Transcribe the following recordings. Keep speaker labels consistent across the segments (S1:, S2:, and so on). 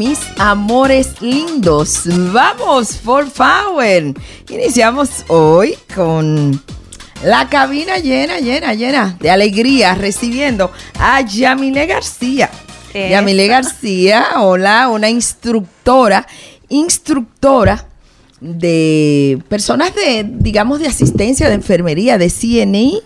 S1: mis amores lindos. Vamos, for power. Iniciamos hoy con la cabina llena, llena, llena de alegría, recibiendo a Yamile García. Yamile García, hola, una instructora, instructora de personas de, digamos, de asistencia, de enfermería, de CNI,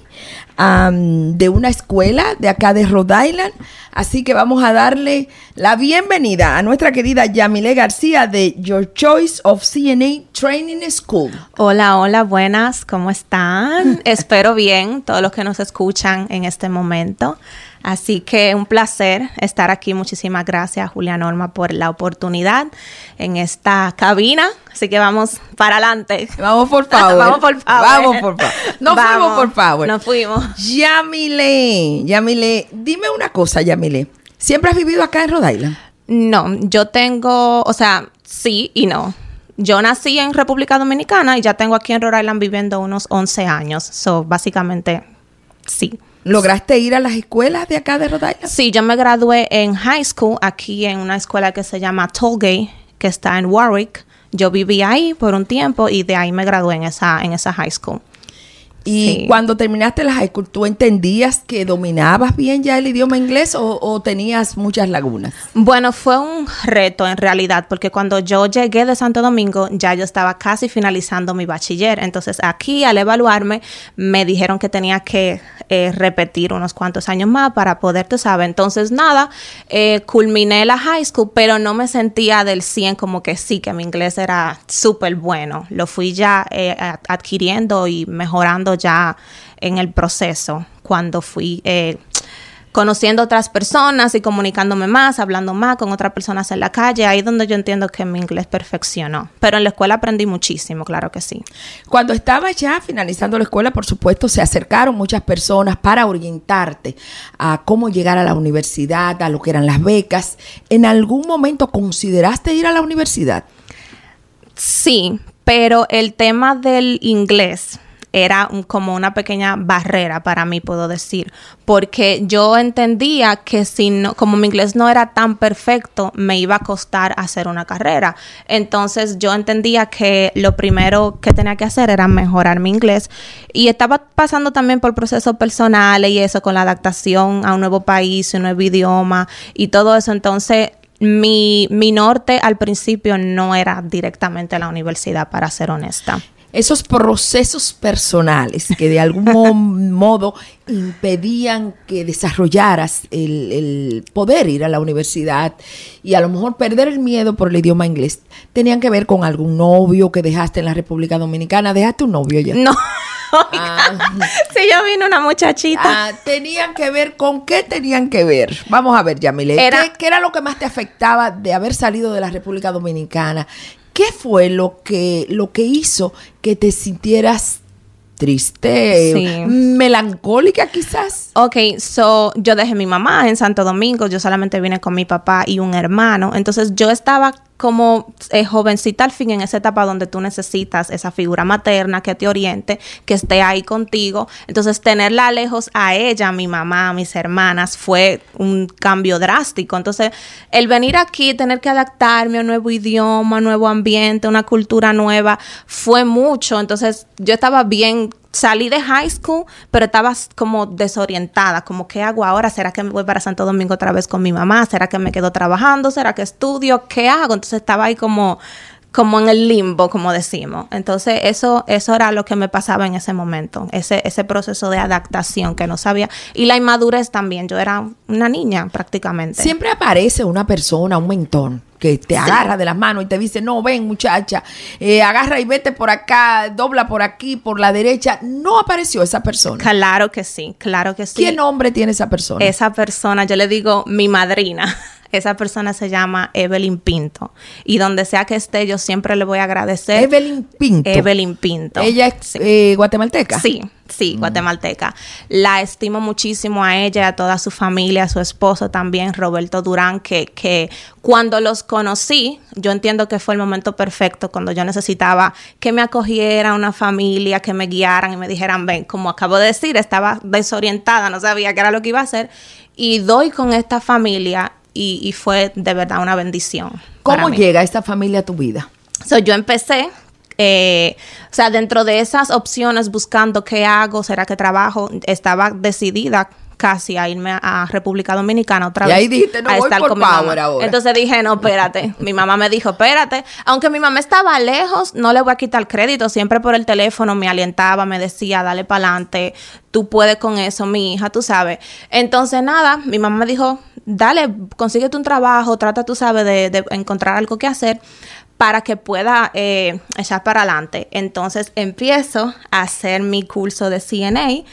S1: de una escuela de acá de Rhode Island. Así que vamos a darle la bienvenida a nuestra querida Yamile García de Your Choice of CNA Training School.
S2: Hola, hola, buenas, ¿cómo están? Espero bien, todos los que nos escuchan en este momento. Así que un placer estar aquí. Muchísimas gracias, Julia Norma, por la oportunidad en esta cabina. Así que vamos para adelante.
S1: Vamos por favor.
S2: vamos por favor.
S1: Vamos por favor. Nos fuimos por favor.
S2: Nos fuimos.
S1: Yamile, Yamile, dime una cosa, Yamile. ¿Siempre has vivido acá en Rhode Island?
S2: No, yo tengo, o sea, sí y no. Yo nací en República Dominicana y ya tengo aquí en Rhode Island viviendo unos 11 años. So, básicamente, sí.
S1: ¿Lograste ir a las escuelas de acá de Rhode?
S2: Sí, yo me gradué en high school aquí en una escuela que se llama Tollgate, que está en Warwick. Yo viví ahí por un tiempo y de ahí me gradué en esa, en esa high school.
S1: Y cuando terminaste la high school, ¿tú entendías que dominabas bien ya el idioma inglés o, tenías muchas lagunas?
S2: Bueno, fue un reto en realidad, porque cuando yo llegué de Santo Domingo, ya yo estaba casi finalizando mi bachiller. Entonces aquí, al evaluarme, me dijeron que tenía que eh, repetir unos cuantos años más para poder, tú sabes. Entonces, nada, eh, culminé la high school, pero no me sentía del 100 como que sí, que mi inglés era súper bueno. Lo fui ya eh, adquiriendo y mejorando ya en el proceso, cuando fui eh, conociendo otras personas y comunicándome más, hablando más con otras personas en la calle, ahí es donde yo entiendo que mi inglés perfeccionó. Pero en la escuela aprendí muchísimo, claro que sí.
S1: Cuando estaba ya finalizando la escuela, por supuesto, se acercaron muchas personas para orientarte a cómo llegar a la universidad, a lo que eran las becas. ¿En algún momento consideraste ir a la universidad?
S2: Sí, pero el tema del inglés era como una pequeña barrera para mí, puedo decir, porque yo entendía que si no, como mi inglés no era tan perfecto, me iba a costar hacer una carrera. Entonces yo entendía que lo primero que tenía que hacer era mejorar mi inglés y estaba pasando también por procesos personales y eso con la adaptación a un nuevo país, un nuevo idioma y todo eso. Entonces mi, mi norte al principio no era directamente la universidad, para ser honesta
S1: esos procesos personales que de algún modo impedían que desarrollaras el, poder ir a la universidad y a lo mejor perder el miedo por el idioma inglés, tenían que ver con algún novio que dejaste en la República Dominicana. ¿Dejaste un novio ya?
S2: No. Ah. si yo vino una muchachita.
S1: Ah, tenían que ver con qué tenían que ver. Vamos a ver, Yamile. ¿Qué, ¿Qué, era lo que más te afectaba de haber salido de la República Dominicana? ¿Qué fue lo que, lo que hizo que te sintieras triste, melancólica quizás.
S2: Ok, so yo dejé mi mamá en Santo Domingo, yo solamente vine con mi papá y un hermano, entonces yo estaba como eh, jovencita al fin en esa etapa donde tú necesitas esa figura materna que te oriente, que esté ahí contigo. Entonces, tenerla lejos a ella, a mi mamá, a mis hermanas, fue un cambio drástico. Entonces, el venir aquí, tener que adaptarme a un nuevo idioma, a un nuevo ambiente, una cultura nueva, fue mucho. Entonces, yo estaba bien salí de high school, pero estaba como desorientada, como qué hago ahora, ¿será que me voy para Santo Domingo otra vez con mi mamá? ¿Será que me quedo trabajando? ¿Será que estudio? ¿Qué hago? Entonces estaba ahí como como en el limbo, como decimos. Entonces, eso, eso era lo que me pasaba en ese momento, ese, ese proceso de adaptación que no sabía. Y la inmadurez también, yo era una niña prácticamente.
S1: Siempre aparece una persona, un mentor, que te agarra de las manos y te dice, no, ven muchacha, eh, agarra y vete por acá, dobla por aquí, por la derecha. No apareció esa persona.
S2: Claro que sí, claro que sí.
S1: ¿Qué nombre tiene esa persona?
S2: Esa persona, yo le digo mi madrina. Esa persona se llama Evelyn Pinto. Y donde sea que esté, yo siempre le voy a agradecer.
S1: Evelyn Pinto.
S2: Evelyn Pinto.
S1: ¿Ella es eh, guatemalteca?
S2: Sí, sí, mm. guatemalteca. La estimo muchísimo a ella, a toda su familia, a su esposo también, Roberto Durán, que, que cuando los conocí, yo entiendo que fue el momento perfecto cuando yo necesitaba que me acogiera una familia, que me guiaran y me dijeran, ven, como acabo de decir, estaba desorientada, no sabía qué era lo que iba a hacer. Y doy con esta familia y, y fue de verdad una bendición.
S1: ¿Cómo llega esta familia a tu vida?
S2: So, yo empecé, eh, o sea, dentro de esas opciones buscando qué hago, será que trabajo, estaba decidida casi a irme a República Dominicana otra
S1: Y
S2: vez.
S1: ahí dijiste, no,
S2: a
S1: voy
S2: estar
S1: por
S2: con mi mamá.
S1: ahora.
S2: Entonces dije, no, espérate. mi mamá me dijo, espérate. Aunque mi mamá estaba lejos, no le voy a quitar crédito. Siempre por el teléfono me alentaba, me decía, dale para adelante, tú puedes con eso, mi hija, tú sabes. Entonces, nada, mi mamá me dijo, dale, consíguete un trabajo, trata, tú sabes, de, de encontrar algo que hacer para que pueda eh, echar para adelante. Entonces empiezo a hacer mi curso de CNA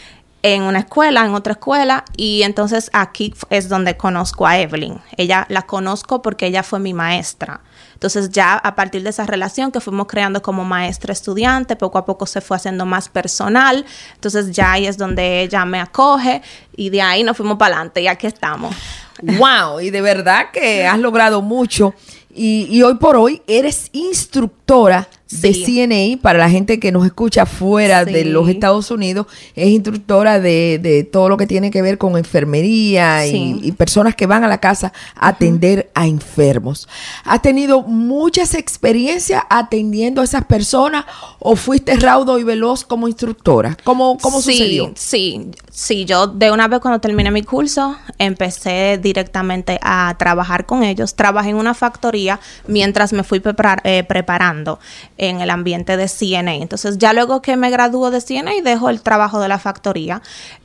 S2: en una escuela, en otra escuela, y entonces aquí es donde conozco a Evelyn. Ella la conozco porque ella fue mi maestra. Entonces ya a partir de esa relación que fuimos creando como maestra-estudiante, poco a poco se fue haciendo más personal. Entonces ya ahí es donde ella me acoge y de ahí nos fuimos para adelante y aquí estamos.
S1: Wow, y de verdad que has logrado mucho. Y, y hoy por hoy eres instructora de
S2: Sí.
S1: CNA para la gente que nos escucha fuera de los Estados Unidos. Es instructora de, de todo lo que tiene que ver con enfermería y-
S2: Sí.
S1: y, personas que van a la casa a atender a enfermos. ¿Has tenido muchas experiencias atendiendo a esas personas o fuiste raudo y veloz como instructora? ¿Cómo, cómo
S2: sí,
S1: sucedió?
S2: Sí, sí, yo de una vez cuando terminé mi curso empecé directamente a trabajar con ellos. Trabajé en una factoría mientras me fui prepar- eh, preparando en el ambiente de CNA. Entonces ya luego que me graduó de CNA dejo el trabajo de la factoría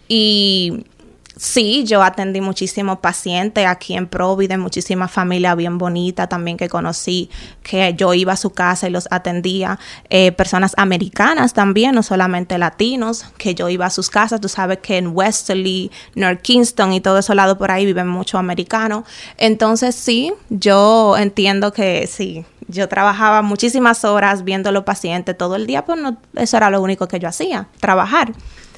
S2: y Sí, yo atendí muchísimos pacientes aquí en Provide, muchísima familia bien bonita también que conocí, que yo iba a su casa y los atendía, eh, personas americanas también, no solamente latinos, que yo iba a sus casas, tú sabes que en Westerly, North Kingston y todo ese lado por ahí viven muchos americanos, entonces sí, yo entiendo que sí, yo trabajaba muchísimas horas viendo los pacientes todo el día, pues no, eso era lo único que yo hacía, trabajar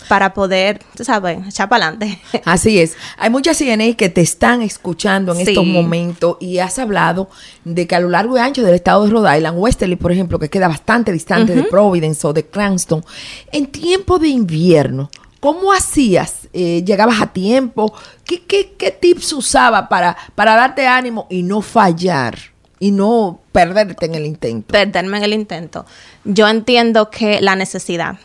S2: para poder, tú sabes, echar para adelante.
S1: Así es. Hay muchas CNA que te están escuchando en
S2: Sí.
S1: estos momentos y has hablado de que a lo largo y ancho del estado de Rhode Island, Westerly, por ejemplo, que queda bastante distante de Providence o de Cranston, en tiempo de invierno, ¿cómo hacías? Eh, ¿Llegabas a tiempo? ¿Qué, qué, qué tips usaba para, para darte ánimo y no fallar? Y no perderte en el intento.
S2: perderme en el intento. Yo entiendo que la necesidad,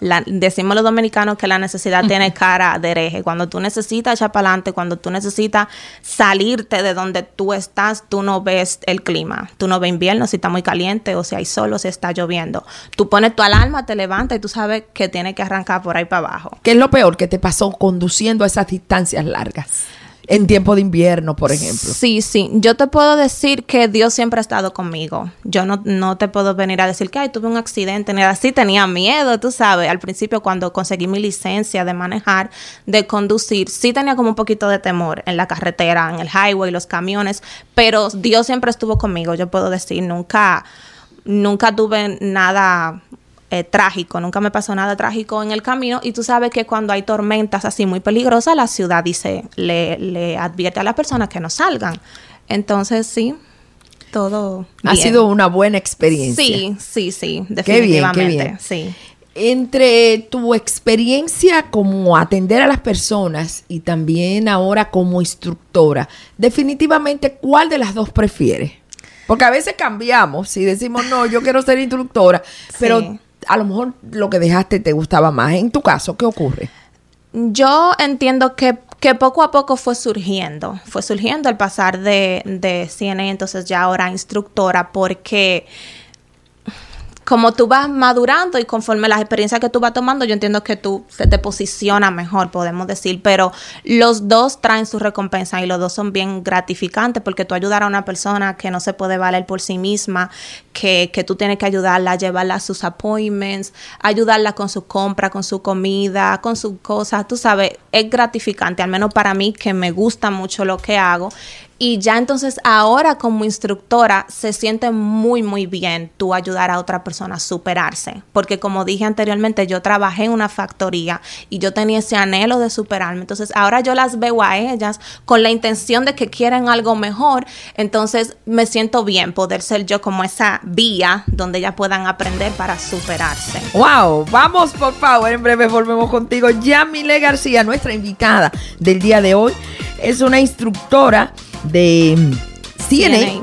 S2: la- decimos los dominicanos que la necesidad tiene cara de hereje. Cuando tú necesitas echar para adelante, cuando tú necesitas salirte de donde tú estás, tú no ves el clima. Tú no ves invierno si está muy caliente o si hay sol o si está lloviendo. Tú pones tu alarma, te levantas y tú sabes que tienes que arrancar por ahí para abajo.
S1: ¿Qué es lo peor que te pasó conduciendo a esas distancias largas? En tiempo de invierno, por ejemplo.
S2: Sí, sí. Yo te puedo decir que Dios siempre ha estado conmigo. Yo no, no te puedo venir a decir que Ay, tuve un accidente, ni así tenía miedo, tú sabes. Al principio, cuando conseguí mi licencia de manejar, de conducir, sí tenía como un poquito de temor en la carretera, en el highway, los camiones, pero Dios siempre estuvo conmigo, yo puedo decir. Nunca, nunca tuve nada eh, trágico, nunca me pasó nada trágico en el camino y tú sabes que cuando hay tormentas así muy peligrosas, la ciudad dice, le, le advierte a las personas que no salgan. Entonces sí, todo
S1: Ha
S2: bien.
S1: sido una buena experiencia.
S2: Sí, sí, sí,
S1: Qué bien,
S2: definitivamente,
S1: qué bien.
S2: sí.
S1: Entre tu experiencia como atender a las personas y también ahora como instructora, definitivamente, ¿cuál de las dos prefieres? Porque a veces cambiamos y decimos, no, yo quiero ser instructora, pero. A lo mejor lo que dejaste te gustaba más. En tu caso, ¿qué ocurre?
S2: Yo entiendo que, que poco a poco fue surgiendo, fue surgiendo al pasar de, de CNA, entonces ya ahora instructora, porque como tú vas madurando y conforme las experiencias que tú vas tomando, yo entiendo que tú se te posiciona mejor, podemos decir, pero los dos traen su recompensa y los dos son bien gratificantes porque tú ayudar a una persona que no se puede valer por sí misma, que, que tú tienes que ayudarla llevarla a sus appointments, ayudarla con su compra, con su comida, con sus cosas, tú sabes, es gratificante, al menos para mí que me gusta mucho lo que hago. Y ya entonces ahora como instructora se siente muy, muy bien tú ayudar a otra persona a superarse. Porque como dije anteriormente, yo trabajé en una factoría y yo tenía ese anhelo de superarme. Entonces ahora yo las veo a ellas con la intención de que quieren algo mejor. Entonces me siento bien poder ser yo como esa vía donde ellas puedan aprender para superarse.
S1: Wow, vamos por favor, en breve volvemos contigo. Yamile García, nuestra invitada del día de hoy, es una instructora de CNA,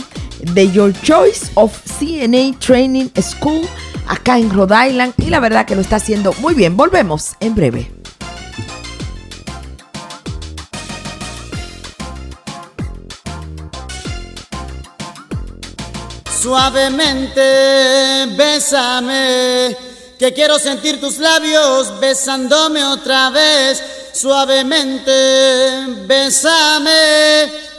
S1: de Your Choice of CNA Training School acá en Rhode Island y la verdad que lo está haciendo muy bien. Volvemos en breve.
S3: Suavemente, bésame, que quiero sentir tus labios besándome otra vez. Suavemente, bésame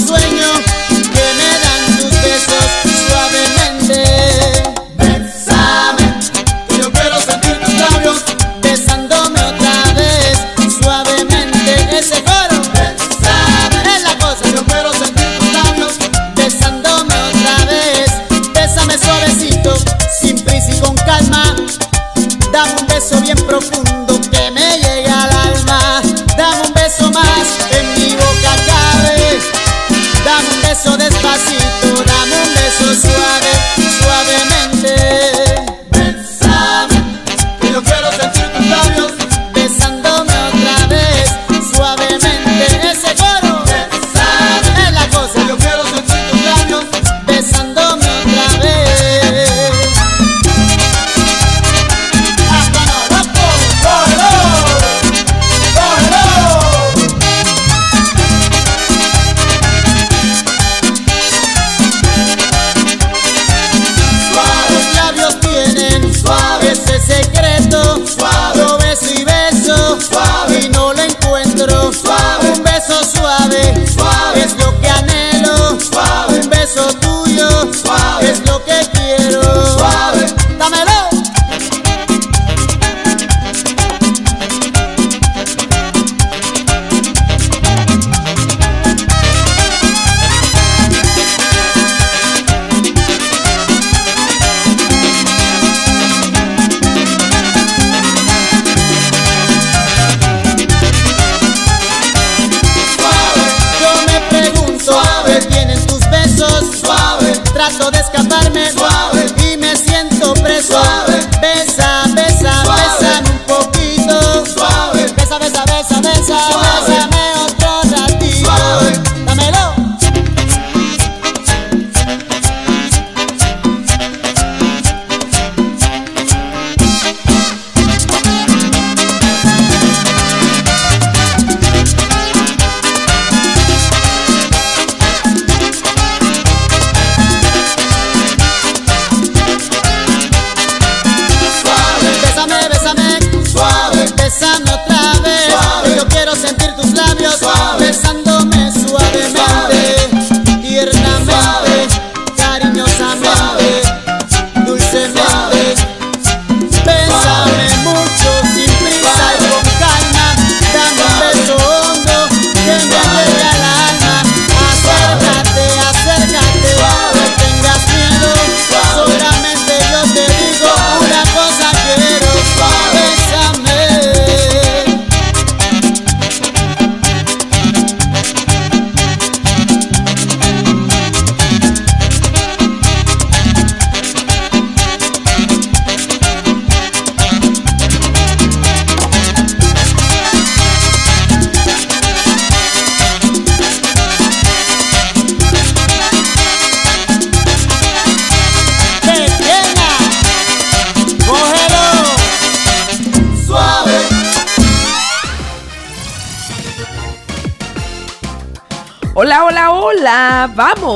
S3: sueños.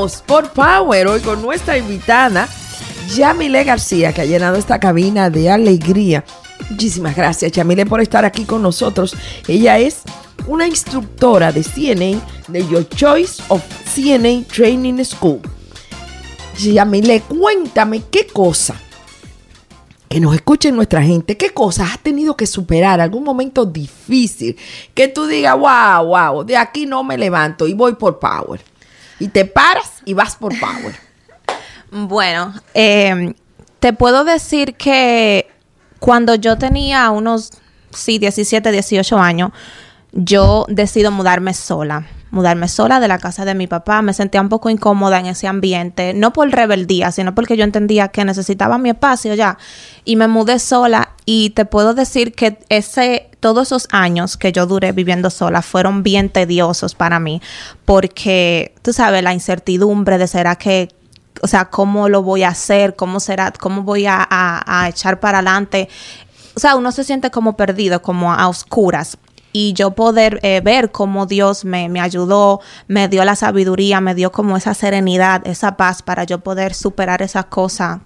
S3: Por
S1: Power hoy con nuestra invitada Yamile García, que ha llenado esta cabina de alegría. Muchísimas gracias, Yamile, por estar aquí con nosotros. Ella es una instructora de CNA, de Your Choice of CNA Training School. Yamile, cuéntame qué cosa que nos escuchen nuestra gente, qué cosas has tenido que superar, algún momento difícil, que tú digas, wow, wow, de aquí no me levanto y voy por Power. Y te paras y vas por Power.
S2: Bueno, eh, te puedo decir que cuando yo tenía unos, sí, 17, 18 años, yo decido mudarme sola mudarme sola de la casa de mi papá. Me sentía un poco incómoda en ese ambiente, no por rebeldía, sino porque yo entendía que necesitaba mi espacio ya. Y me mudé sola y te puedo decir que ese todos esos años que yo duré viviendo sola fueron bien tediosos para mí, porque tú sabes la incertidumbre de será que o sea, cómo lo voy a hacer, cómo será, cómo voy a, a echar para adelante. O sea, uno se siente como perdido, como a oscuras y yo poder eh, ver cómo Dios me, me, ayudó, me dio la sabiduría, me dio como esa serenidad, esa paz para yo poder superar esas cosas,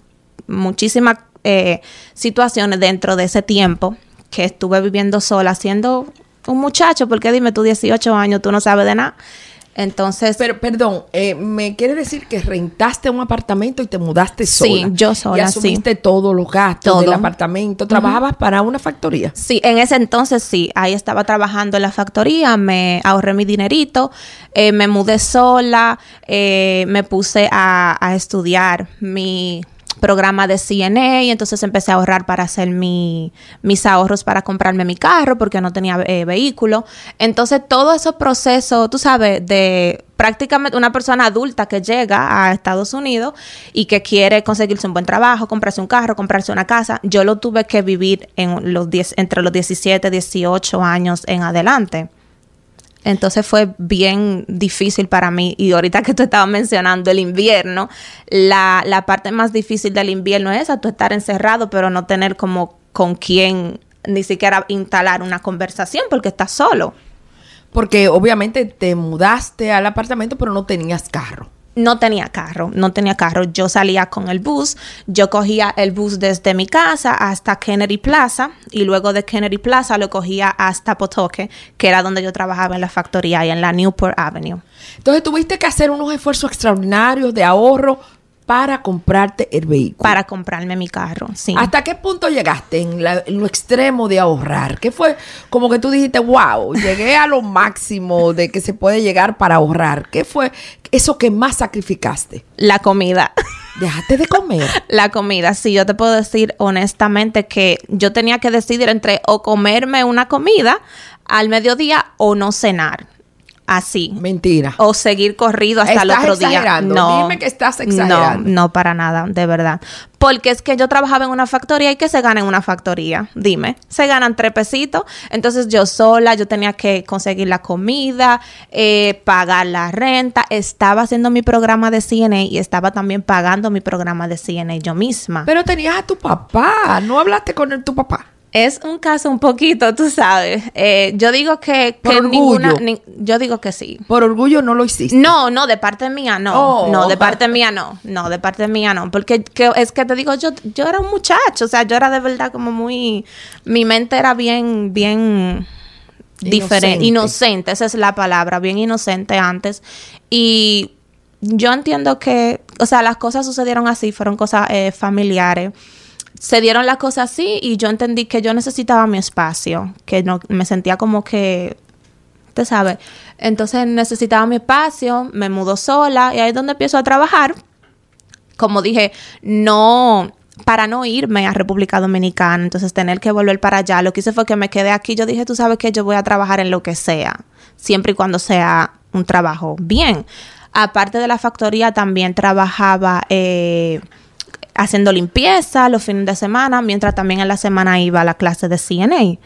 S2: muchísimas eh, situaciones dentro de ese tiempo que estuve viviendo sola, siendo un muchacho, porque dime, tú 18 años, tú no sabes de nada. Entonces.
S1: Pero, perdón, eh, ¿me quiere decir que rentaste un apartamento y te mudaste sola?
S2: Sí, yo sola.
S1: Y asumiste todos los gastos del apartamento. ¿Trabajabas para una factoría?
S2: Sí, en ese entonces sí. Ahí estaba trabajando en la factoría, me ahorré mi dinerito, eh, me mudé sola, eh, me puse a, a estudiar mi programa de CNA y entonces empecé a ahorrar para hacer mi, mis ahorros para comprarme mi carro porque no tenía eh, vehículo. Entonces todo ese proceso, tú sabes, de prácticamente una persona adulta que llega a Estados Unidos y que quiere conseguirse un buen trabajo, comprarse un carro, comprarse una casa, yo lo tuve que vivir en los 10, entre los 17, 18 años en adelante. Entonces fue bien difícil para mí. Y ahorita que tú estabas mencionando el invierno, la, la parte más difícil del invierno es esa, tú estar encerrado, pero no tener como con quién ni siquiera instalar una conversación porque estás solo.
S1: Porque obviamente te mudaste al apartamento, pero no tenías carro
S2: no tenía carro, no tenía carro. Yo salía con el bus, yo cogía el bus desde mi casa hasta Kennedy Plaza y luego de Kennedy Plaza lo cogía hasta Potoque, que era donde yo trabajaba en la factoría y en la Newport Avenue.
S1: Entonces tuviste que hacer unos esfuerzos extraordinarios de ahorro para comprarte el vehículo.
S2: Para comprarme mi carro, sí.
S1: ¿Hasta qué punto llegaste en, lo extremo de ahorrar? ¿Qué fue como que tú dijiste, wow, llegué a lo máximo de que se puede llegar para ahorrar? ¿Qué fue eso que más sacrificaste?
S2: La comida.
S1: Dejaste de comer.
S2: La comida, sí, yo te puedo decir honestamente que yo tenía que decidir entre o comerme una comida al mediodía o no cenar así.
S1: Mentira.
S2: O seguir corrido hasta el otro día.
S1: No. Dime que estás exagerando.
S2: No, no para nada, de verdad. Porque es que yo trabajaba en una factoría y que se gana en una factoría. Dime, se ganan tres pesitos. Entonces yo sola, yo tenía que conseguir la comida, eh, pagar la renta. Estaba haciendo mi programa de CNA y estaba también pagando mi programa de CNA yo misma.
S1: Pero tenías a tu papá. ¿No hablaste con tu papá?
S2: Es un caso un poquito, tú sabes. Eh, yo digo que,
S1: Por
S2: ninguna. yo digo que sí.
S1: Por orgullo no lo hiciste.
S2: No, no, de parte mía no.
S1: Oh.
S2: No, de parte mía no. No, de parte mía no. Porque es que te digo, yo, yo era un muchacho. O sea, yo era de verdad como muy. Mi mente era bien, bien. Diferente. Inocente, esa es la palabra. Bien inocente antes. Y yo entiendo que. O sea, las cosas sucedieron así, fueron cosas eh, familiares se dieron las cosas así y yo entendí que yo necesitaba mi espacio, que no me sentía como que usted sabe. Entonces necesitaba mi espacio, me mudó sola y ahí es donde empiezo a trabajar. Como dije, no para no irme a República Dominicana, entonces tener que volver para allá. Lo que hice fue que me quedé aquí. Yo dije, tú sabes que yo voy a trabajar en lo que sea, siempre y cuando sea un trabajo bien. Aparte de la factoría, también trabajaba eh, haciendo limpieza los fines de semana, mientras también en la semana iba a la clase de CNA.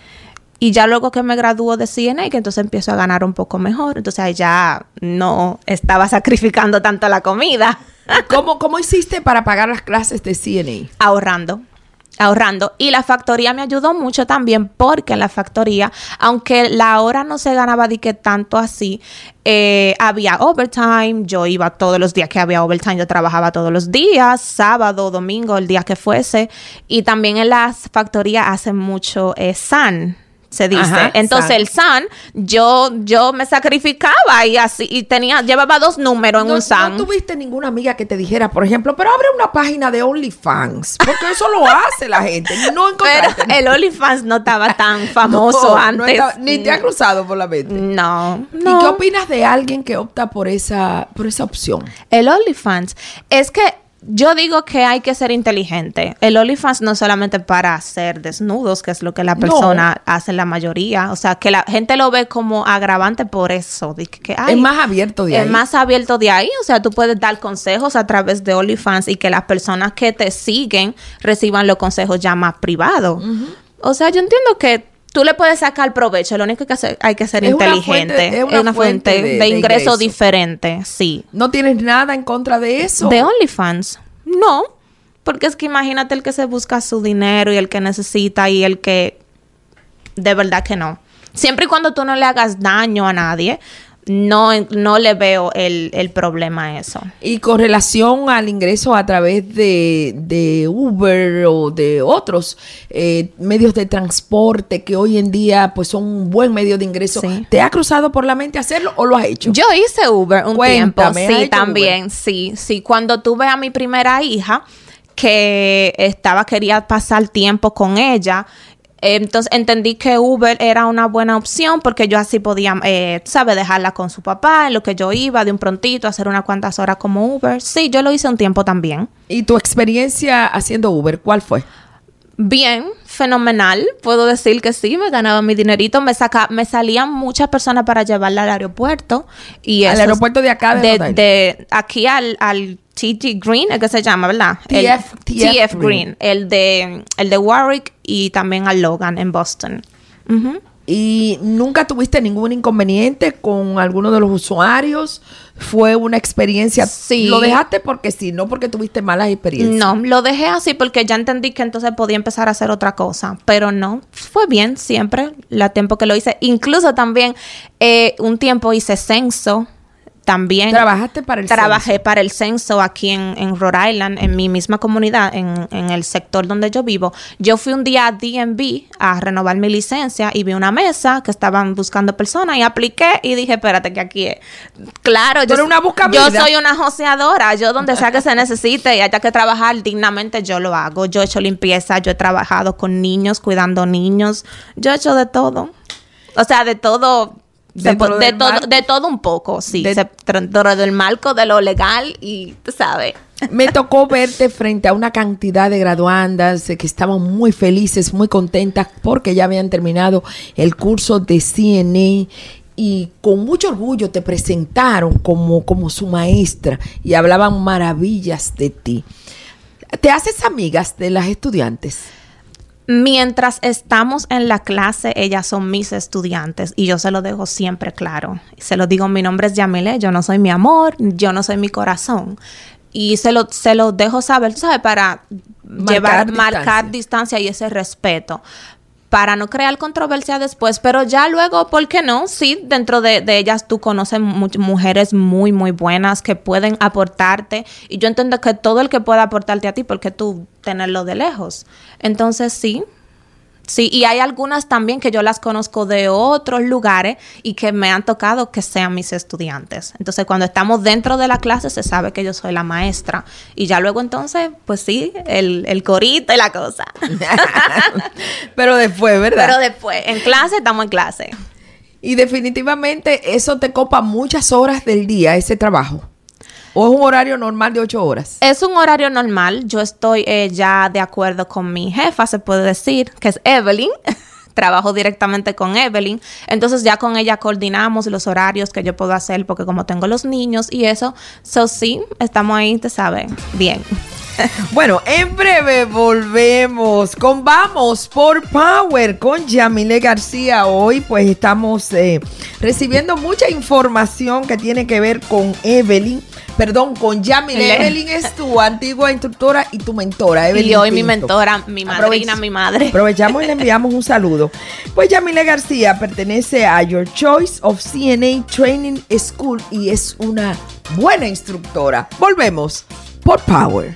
S2: Y ya luego que me graduó de CNA, que entonces empiezo a ganar un poco mejor, entonces ahí ya no estaba sacrificando tanto la comida.
S1: ¿Cómo, ¿Cómo hiciste para pagar las clases de CNA?
S2: Ahorrando ahorrando. Y la factoría me ayudó mucho también porque en la factoría, aunque la hora no se ganaba de que tanto así, eh, había overtime, yo iba todos los días que había overtime, yo trabajaba todos los días, sábado, domingo, el día que fuese. Y también en las factorías hacen mucho eh, SAN, se dice.
S1: Ajá,
S2: Entonces
S1: San.
S2: el San, yo, yo me sacrificaba y así, y tenía, llevaba dos números en
S1: no,
S2: un San.
S1: no tuviste ninguna amiga que te dijera, por ejemplo, pero abre una página de OnlyFans, porque eso lo hace la gente. No
S2: pero el OnlyFans no estaba tan famoso
S1: No, no
S2: antes.
S1: estaba- ni te ha cruzado por la mente.
S2: No,
S1: ¿Y
S2: no.
S1: qué opinas de alguien que opta por esa, por esa opción?
S2: El OnlyFans es que yo digo que hay que ser inteligente. El OnlyFans no es solamente para hacer desnudos, que es lo que la
S1: No.
S2: persona hace la mayoría. O sea, que la gente lo ve como agravante por eso. de que, ay,
S1: es más abierto de
S2: es
S1: ahí.
S2: más abierto de ahí. O sea, tú puedes dar consejos a través de OnlyFans y que las personas que te siguen reciban los consejos ya más privados. O sea, yo entiendo que tú le puedes sacar provecho. Lo único que hace- hay que ser
S1: Es una
S2: inteligente.
S1: fuente- es una fuente de-
S2: de,
S1: de
S2: ingreso
S1: ingreso.
S2: diferente, sí.
S1: ¿No tienes nada en contra de eso?
S2: ¿De OnlyFans? No, porque es que imagínate el que se busca su dinero y el que necesita y el que de verdad que no. Siempre y cuando tú no le hagas daño a nadie, no, no le veo el, el problema a eso.
S1: Y con relación al ingreso a través de, de Uber o de otros eh, medios de transporte que hoy en día pues son un buen medio de ingreso,
S2: Sí.
S1: ¿te ha cruzado por la mente hacerlo o lo has hecho?
S2: Yo hice Uber un
S1: Cuéntame,
S2: tiempo,
S1: ¿has
S2: sí, también, sí, sí. Cuando tuve a mi primera hija, que estaba, quería pasar tiempo con ella, entonces entendí que Uber era una buena opción porque yo así podía, eh, ¿sabes? Dejarla con su papá, en lo que yo iba de un prontito, hacer unas cuantas horas como Uber. Sí, yo lo hice un tiempo también.
S1: ¿Y tu experiencia haciendo Uber, cuál fue?
S2: Bien, fenomenal. Puedo decir que sí, me ganaba mi dinerito. Me saca, me salían muchas personas para llevarla al aeropuerto. Y
S1: Al aeropuerto de acá de
S2: de, aquí al, al TG Green, es que se llama, ¿verdad? El
S1: TF
S2: TF,
S1: Green.
S2: Green. El de, el de Warwick y también al Logan en Boston.
S1: ¿Y nunca tuviste ningún inconveniente con alguno de los usuarios? ¿Fue una experiencia?
S2: Sí.
S1: ¿Lo dejaste porque sí, no porque tuviste malas experiencias?
S2: No, lo dejé así porque ya entendí que entonces podía empezar a hacer otra cosa. Pero no, fue bien siempre, la tiempo que lo hice. Incluso también eh, un tiempo hice censo. También
S1: ¿Trabajaste para el
S2: trabajé
S1: censo?
S2: para el censo aquí en, en Rhode Island, en mi misma comunidad, en, en el sector donde yo vivo. Yo fui un día a DMV a renovar mi licencia y vi una mesa que estaban buscando personas y apliqué y dije, espérate que aquí es. Claro, yo,
S1: una
S2: yo soy una joseadora. Yo donde sea que se necesite y haya que trabajar dignamente, yo lo hago. Yo he hecho limpieza, yo he trabajado con niños, cuidando niños. Yo he hecho de todo. O sea, de todo. De, todo, de todo un poco, sí.
S1: De-
S2: se- dentro del marco de lo legal y tú sabes.
S1: Me tocó verte frente a una cantidad de graduandas eh, que estaban muy felices, muy contentas porque ya habían terminado el curso de CNA y con mucho orgullo te presentaron como, como su maestra y hablaban maravillas de ti. ¿Te haces amigas de las estudiantes?
S2: Mientras estamos en la clase, ellas son mis estudiantes y yo se lo dejo siempre claro. Se lo digo, mi nombre es Yamile, yo no soy mi amor, yo no soy mi corazón. Y se lo, se lo dejo saber, ¿sabes? Para
S1: Marcar
S2: llevar,
S1: distancia.
S2: marcar distancia y ese respeto. Para no crear controversia después, pero ya luego, ¿por qué no? Sí, dentro de, ellas tú conoces mu- mujeres muy, muy buenas que pueden aportarte. Y yo entiendo que todo el que pueda aportarte a ti, porque tú tenerlo de lejos. Entonces, sí, Sí, y hay algunas también que yo las conozco de otros lugares y que me han tocado que sean mis estudiantes. Entonces, cuando estamos dentro de la clase, se sabe que yo soy la maestra. Y ya luego entonces, pues sí, el, el corito y la cosa.
S1: Pero después, ¿verdad?
S2: Pero después, en clase, estamos en clase.
S1: y definitivamente eso te copa muchas horas del día, ese trabajo. ¿O es un horario normal de ocho horas?
S2: Es un horario normal. Yo estoy eh, ya de acuerdo con mi jefa, se puede decir, que es Evelyn. Trabajo directamente con Evelyn. Entonces ya con ella coordinamos los horarios que yo puedo hacer porque como tengo los niños y eso, so sí, estamos ahí, te sabes, bien.
S1: Bueno, en breve volvemos con Vamos por Power con Yamile García. Hoy pues estamos eh, recibiendo mucha información que tiene que ver con Evelyn, perdón, con Yamile.
S2: Le-
S1: Evelyn es tu antigua instructora y tu mentora. Evelyn
S2: y hoy mi mentora, mi madrina,
S1: Aprovech-
S2: mi madre.
S1: Aprovechamos y le enviamos un saludo. Pues Yamile García pertenece a Your Choice of CNA Training School y es una buena instructora. Volvemos por Power.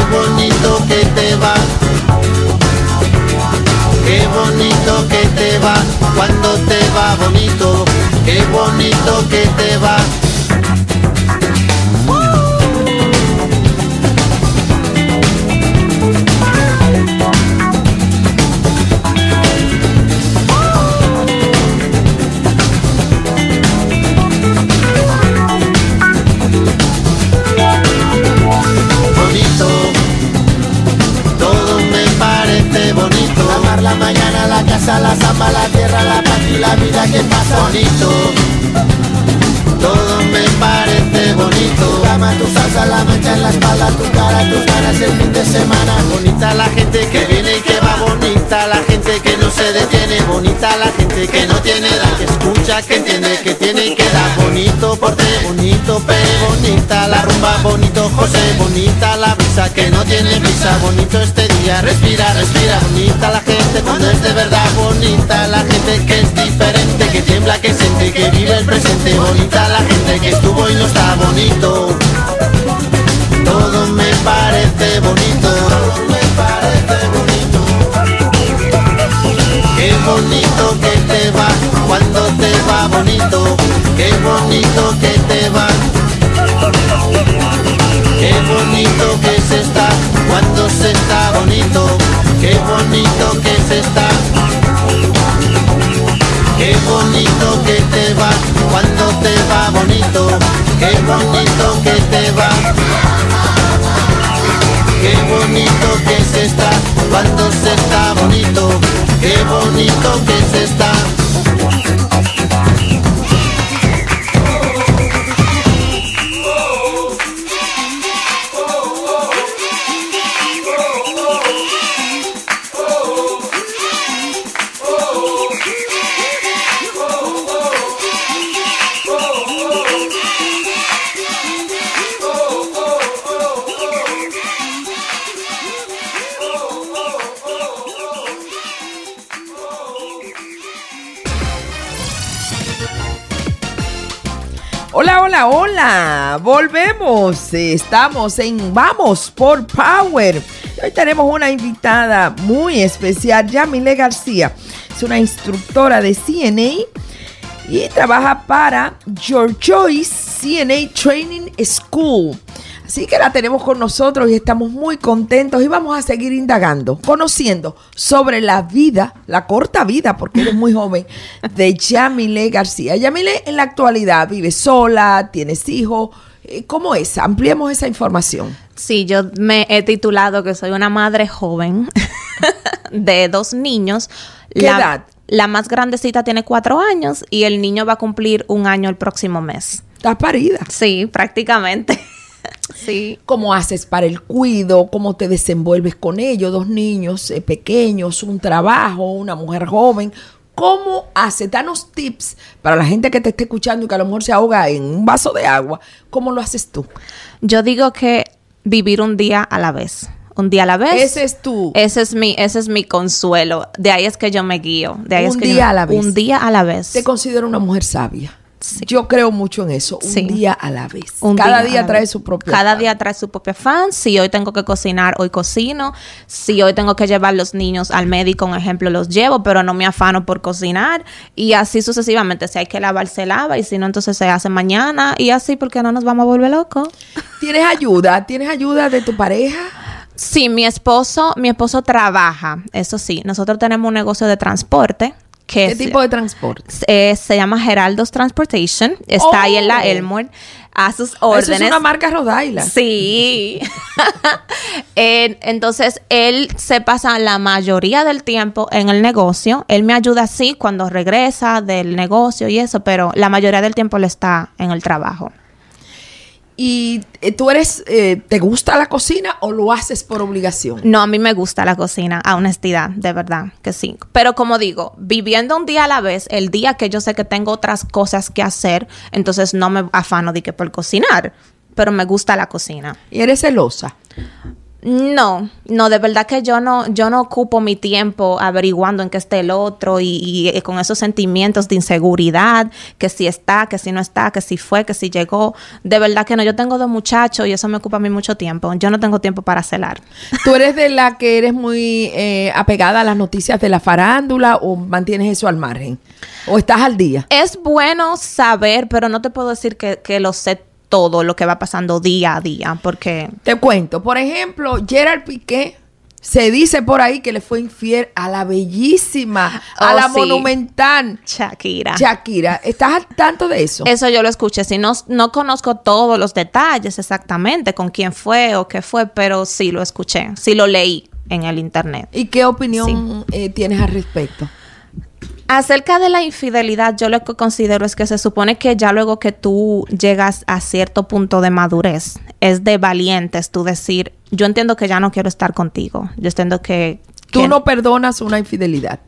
S4: Qué bonito que te va. Qué bonito que te va cuando te va bonito. Qué bonito que te va. La gente que no tiene edad, que escucha, que entiende, que tiene que da bonito porte, bonito pe, bonita la rumba, bonito José, bonita la brisa que no tiene prisa, bonito este día, respira, respira, bonita la gente cuando es de verdad, bonita la gente que es diferente, que tiembla, que siente, que vive el presente, bonita la gente que estuvo y no está bonito. Qué bonito que
S1: Volvemos. Estamos en Vamos por Power. Hoy tenemos una invitada muy especial, Yamile García. Es una instructora de CNA y trabaja para Your Choice CNA Training School. Así que la tenemos con nosotros y estamos muy contentos y vamos a seguir indagando, conociendo sobre la vida, la corta vida, porque eres muy joven, de Yamile García. Yamile en la actualidad vive sola, tienes hijos. ¿Cómo es? Ampliemos esa información.
S2: Sí, yo me he titulado que soy una madre joven de dos niños.
S1: ¿Qué
S2: la,
S1: edad?
S2: La más grandecita tiene cuatro años y el niño va a cumplir un año el próximo mes.
S1: ¿Estás parida?
S2: Sí, prácticamente. sí.
S1: ¿Cómo haces para el cuido? ¿Cómo te desenvuelves con ellos? Dos niños eh, pequeños, un trabajo, una mujer joven. ¿Cómo hace? Danos tips para la gente que te esté escuchando y que a lo mejor se ahoga en un vaso de agua. ¿Cómo lo haces tú?
S2: Yo digo que vivir un día a la vez. Un día a la vez.
S1: Ese es tu.
S2: Ese es mi, ese es mi consuelo. De ahí es que yo me guío. De ahí
S1: Un
S2: es que
S1: día
S2: yo-
S1: a la vez.
S2: Un día a la vez.
S1: Te considero una mujer sabia.
S2: Sí.
S1: Yo creo mucho en eso. Un
S2: Sí.
S1: día a la vez.
S2: Un
S1: Cada día trae
S2: vez.
S1: su propio.
S2: Cada día trae su propio fan. Si hoy tengo que cocinar, hoy cocino. Si hoy tengo que llevar los niños al médico, un ejemplo, los llevo, pero no me afano por cocinar. Y así sucesivamente. Si hay que lavar, se lava. Y si no, entonces se hace mañana. Y así porque no nos vamos a volver locos.
S1: ¿Tienes ayuda? ¿Tienes ayuda de tu pareja?
S2: Sí, mi esposo, mi esposo trabaja. Eso sí, nosotros tenemos un negocio de transporte. Que
S1: ¿Qué
S2: es-
S1: tipo de transporte?
S2: eh, se llama Geraldos Transportation. Está ahí en la
S1: Oh.
S2: Elmore. A sus
S1: Eso
S2: órdenes.
S1: es una marca Rhode Island.
S2: Sí. Eh, entonces, él se pasa la mayoría del tiempo en el negocio. Él me ayuda así cuando regresa del negocio y eso, pero la mayoría del tiempo él está en el trabajo.
S1: ¿Y eh, tú eres, eh, te gusta la cocina o lo haces por obligación?
S2: No, a mí me gusta la cocina, a honestidad, de verdad que sí. Pero como digo, viviendo un día a la vez, el día que yo sé que tengo otras cosas que hacer, entonces no me afano de que por cocinar, pero me gusta la cocina.
S1: ¿Y eres celosa?
S2: No, no, de verdad que yo no, yo no ocupo mi tiempo averiguando en qué está el otro y, y, eh, con esos sentimientos de inseguridad, que si está, que si no está, que si fue, que si llegó. De verdad que no, yo tengo dos muchachos y eso me ocupa a mí mucho tiempo. Yo no tengo tiempo para celar.
S1: ¿Tú eres de la que eres muy eh, apegada a las noticias de la farándula o mantienes eso al margen? ¿O estás al día?
S2: Es bueno saber, pero no te puedo decir que, que lo sé todo lo que va pasando día a día, porque
S1: Te cuento, por ejemplo, Gerard Piqué se dice por ahí que le fue infiel a la bellísima, a
S2: Oh,
S1: la
S2: sí.
S1: monumental
S2: Shakira.
S1: Shakira. ¿Estás al tanto de eso?
S2: Eso yo lo escuché. Si no, no conozco todos los detalles exactamente con quién fue o qué fue, pero sí lo escuché. Sí lo leí en el internet.
S1: ¿Y qué opinión eh, tienes al respecto?
S2: Acerca de la infidelidad, yo lo que considero es que se supone que ya luego que tú llegas a cierto punto de madurez, es de valientes tú decir, yo entiendo que ya no quiero estar contigo. Yo entiendo que...
S1: Tú
S2: que-
S1: no perdonas una infidelidad.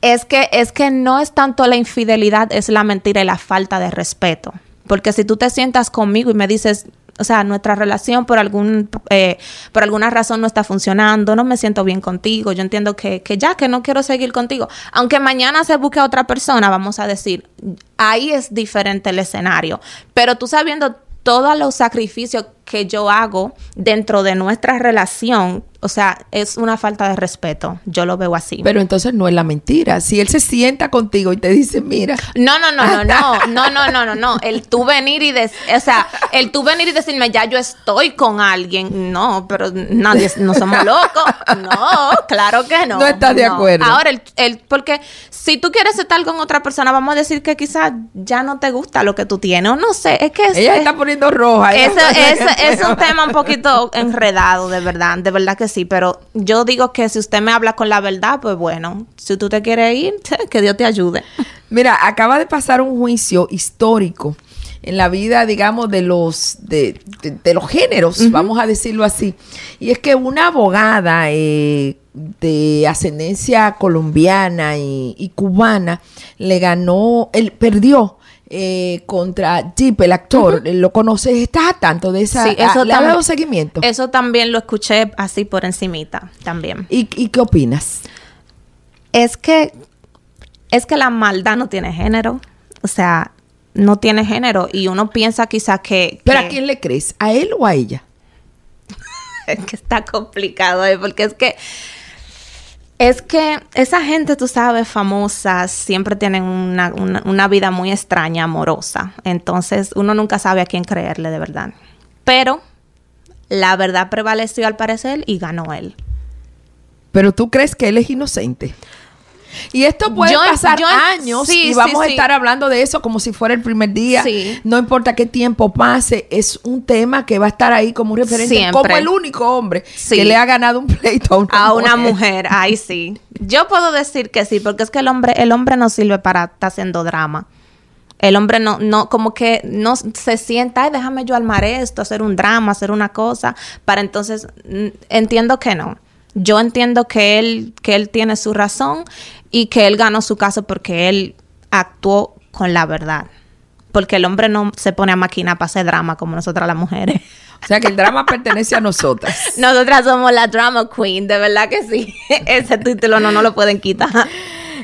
S2: Es que, es que no es tanto la infidelidad, es la mentira y la falta de respeto. Porque si tú te sientas conmigo y me dices, o sea, nuestra relación por algún eh, por alguna razón no está funcionando, no me siento bien contigo, yo entiendo que, que ya, que no quiero seguir contigo. Aunque mañana se busque a otra persona, vamos a decir, ahí es diferente el escenario. Pero tú sabiendo todos los sacrificios que yo hago dentro de nuestra relación, o sea, es una falta de respeto. Yo lo veo así.
S1: Pero entonces no es la mentira. Si él se sienta contigo y te dice, mira,
S2: No, no, no, no, no, no, no, no, no, no. El tú venir y decir, o sea, el tú venir y decirme, ya yo estoy con alguien. No, pero nadie, no somos locos. No, claro que no.
S1: No estás de acuerdo.
S2: Ahora, el, el, porque si tú quieres estar con otra persona, vamos a decir que quizás ya no te gusta lo que tú tienes. O no sé, es que es,
S1: ella
S2: es-
S1: está poniendo roja.
S2: eso, eso- es un tema un poquito enredado, de verdad, de verdad que sí, pero yo digo que si usted me habla con la verdad, pues bueno, si tú te quieres ir, que Dios te ayude.
S1: Mira, acaba de pasar un juicio histórico en la vida, digamos, de los de, de- de los géneros, vamos a decirlo así. Y es que una abogada eh, de ascendencia colombiana y, y cubana le ganó, él perdió eh, contra Jeep, el actor. ¿Lo conoces? ¿Estás a tanto de esa?
S2: Sí, eso
S1: ¿Le ha
S2: tam-
S1: dado seguimiento?
S2: Eso también lo escuché así por encimita, también.
S1: ¿Y, ¿Y qué opinas?
S2: Es que, es que la maldad no tiene género, o sea, no tiene género y uno piensa quizá que...
S1: ¿Pero
S2: que-
S1: a quién le crees? ¿A él o a ella?
S2: es que está complicado, eh, porque es que es que esa gente, tú sabes, famosas, siempre tienen una, una- una vida muy extraña, amorosa. Entonces, uno nunca sabe a quién creerle de verdad. Pero la verdad prevaleció al parecer y ganó él.
S1: Pero tú crees que él es inocente. Y esto puede
S2: Yo-
S1: pasar
S2: yo-
S1: años
S2: sí,
S1: y
S2: sí,
S1: vamos a
S2: sí.
S1: estar hablando de eso como si fuera el primer día. No importa qué tiempo pase, es un tema que va a estar ahí como un referente,
S2: Siempre.
S1: como el único hombre que le ha ganado un pleito a una,
S2: A una mujer, ahí sí. Yo puedo decir que sí, porque es que el hombre, el hombre no sirve para estar haciendo drama. El hombre no, no, como que no se sienta, ay, déjame yo armar esto, hacer un drama, hacer una cosa, para entonces, entiendo que no. Yo entiendo que él, que él tiene su razón y que él ganó su caso porque él actuó con la verdad. Porque el hombre no se pone a máquina para hacer drama como nosotras las mujeres.
S1: O sea que el drama pertenece a nosotras.
S2: Nosotras somos la drama queen, de verdad que sí. Ese título no nos lo pueden quitar.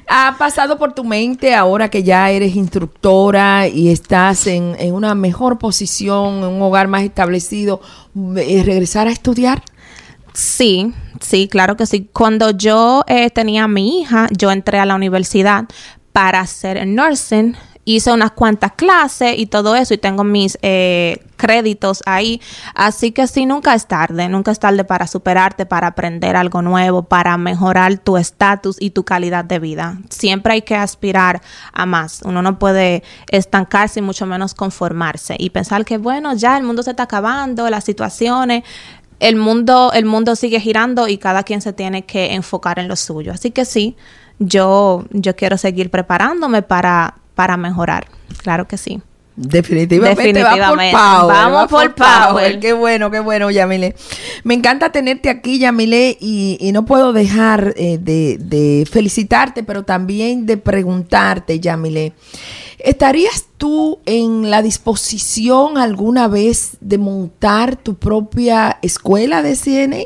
S1: ¿Ha pasado por tu mente ahora que ya eres instructora y estás en, en una mejor posición, en un hogar más establecido, eh, regresar a estudiar?
S2: Sí, sí, claro que sí. Cuando yo eh, tenía a mi hija, yo entré a la universidad para hacer nursing hice unas cuantas clases y todo eso y tengo mis eh, créditos ahí. Así que sí, nunca es tarde, nunca es tarde para superarte, para aprender algo nuevo, para mejorar tu estatus y tu calidad de vida. Siempre hay que aspirar a más. Uno no puede estancarse y mucho menos conformarse y pensar que bueno, ya el mundo se está acabando, las situaciones el mundo, el mundo sigue girando y cada quien se tiene que enfocar en lo suyo. Así que sí, yo, yo quiero seguir preparándome para, para mejorar. Claro que sí.
S1: Definitivamente, Definitivamente. Vamos por Power. Qué bueno, qué bueno, Yamile. Me encanta tenerte aquí, Yamile, y, y no puedo dejar eh, de, de, felicitarte, pero también de preguntarte, Yamile. ¿Estarías tú en la disposición alguna vez de montar tu propia escuela de CNA?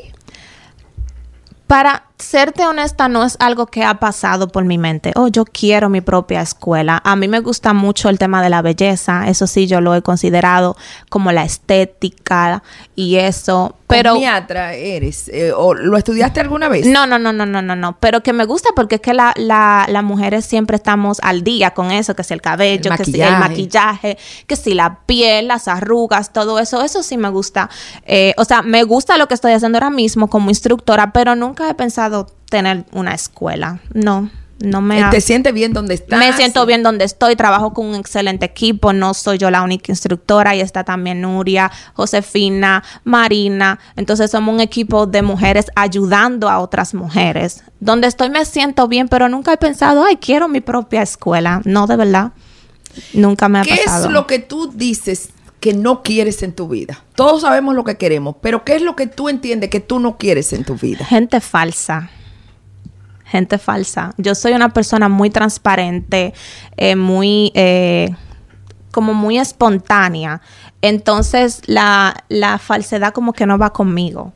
S2: Para serte honesta, no es algo que ha pasado por mi mente. Oh, yo quiero mi propia escuela. A mí me gusta mucho el tema de la belleza. Eso sí, yo lo he considerado como la estética y eso. Pero
S1: eres eh, o lo estudiaste alguna vez?
S2: No, no, no, no, no, no, no. Pero que me gusta porque es que la, la, las mujeres siempre estamos al día con eso, que si el cabello, que si el maquillaje, que si la piel, las arrugas, todo eso. Eso sí me gusta. Eh, o sea, me gusta lo que estoy haciendo ahora mismo como instructora, pero nunca he pensado tener una escuela. No. No me
S1: ¿Te sientes bien donde estás?
S2: Me siento bien donde estoy, trabajo con un excelente equipo, no soy yo la única instructora, y está también Nuria, Josefina, Marina, entonces somos un equipo de mujeres ayudando a otras mujeres. Donde estoy me siento bien, pero nunca he pensado, ay, quiero mi propia escuela. No, de verdad, nunca me ha pasado.
S1: ¿Qué es lo que tú dices que no quieres en tu vida? Todos sabemos lo que queremos, pero ¿qué es lo que tú entiendes que tú no quieres en tu vida?
S2: Gente falsa gente falsa. Yo soy una persona muy transparente, eh, muy, eh, como muy espontánea. Entonces la, la falsedad como que no va conmigo.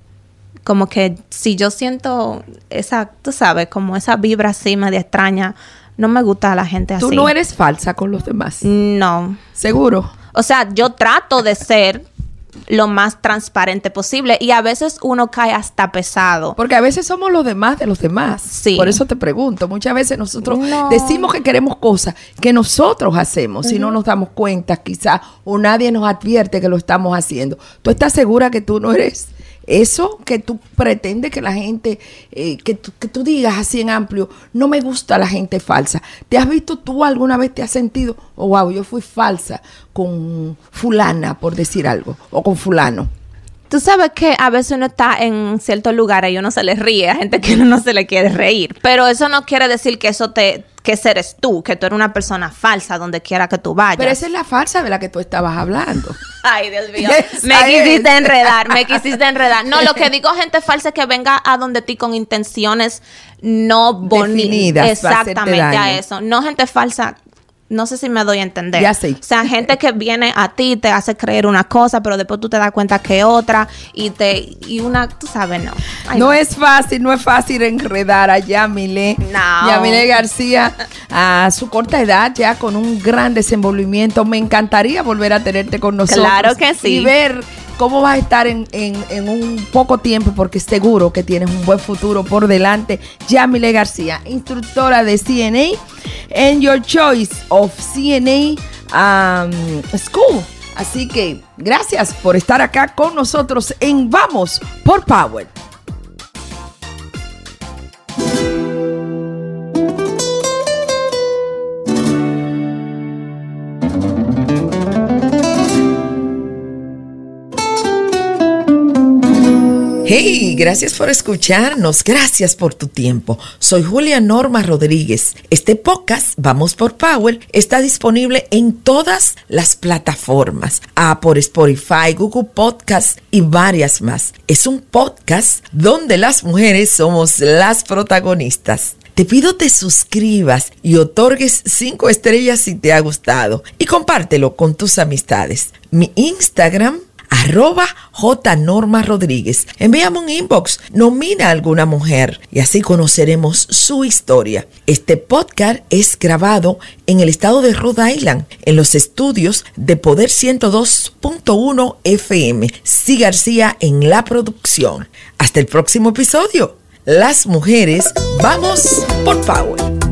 S2: Como que si yo siento esa, tú sabes, como esa vibra así media extraña, no me gusta a la gente así.
S1: ¿Tú no eres falsa con los demás?
S2: No.
S1: ¿Seguro?
S2: O sea, yo trato de ser, lo más transparente posible y a veces uno cae hasta pesado.
S1: Porque a veces somos los demás de los demás. Sí. Por eso te pregunto, muchas veces nosotros decimos que queremos cosas que nosotros hacemos y no nos damos cuenta quizás o nadie nos advierte que lo estamos haciendo. ¿Tú estás segura que tú no eres eso que tú pretendes que la gente, eh, que, tú, que tú digas así en amplio, no me gusta la gente falsa. ¿Te has visto tú alguna vez, te has sentido, oh, wow, yo fui falsa con fulana, por decir algo, o con fulano?
S2: Tú sabes que a veces uno está en ciertos lugares y uno se le ríe a gente que uno no se le quiere reír. Pero eso no quiere decir que eso te, que eres tú, que tú eres una persona falsa donde quiera que tú vayas.
S1: Pero esa es la falsa de la que tú estabas hablando.
S2: Ay, Dios mío. me quisiste enredar, me quisiste enredar. No, lo que digo gente falsa es que venga a donde ti con intenciones no bonitas. Exactamente a eso. No gente falsa no sé si me doy a entender.
S1: Ya sé.
S2: O sea, gente que viene a ti, te hace creer una cosa, pero después tú te das cuenta que otra y te y una, tú sabes, no.
S1: no, es fácil, no es fácil enredar a Yamile.
S2: No.
S1: Yamile García, a su corta edad, ya con un gran desenvolvimiento. Me encantaría volver a tenerte con nosotros.
S2: Claro que sí.
S1: Y ver cómo vas a estar en, un poco tiempo, porque seguro que tienes un buen futuro por delante. Yamile García, instructora de CNA en Your Choice of CNA um, School. Así que gracias por estar acá con nosotros en Vamos por Power. Gracias por escucharnos, gracias por tu tiempo. Soy Julia Norma Rodríguez. Este podcast, Vamos por Power, está disponible en todas las plataformas, a por Spotify, Google Podcast y varias más. Es un podcast donde las mujeres somos las protagonistas. te pido te suscribas y otorgues 5 estrellas si te ha gustado y compártelo con tus amistades. Mi Instagram arroba J. Norma Rodríguez. Envíame un inbox, nomina a alguna mujer y así conoceremos su historia. Este podcast es grabado en el estado de Rhode Island, en los estudios de Poder 102.1 FM. Sí García en la producción. Hasta el próximo episodio. Las mujeres, vamos por Power.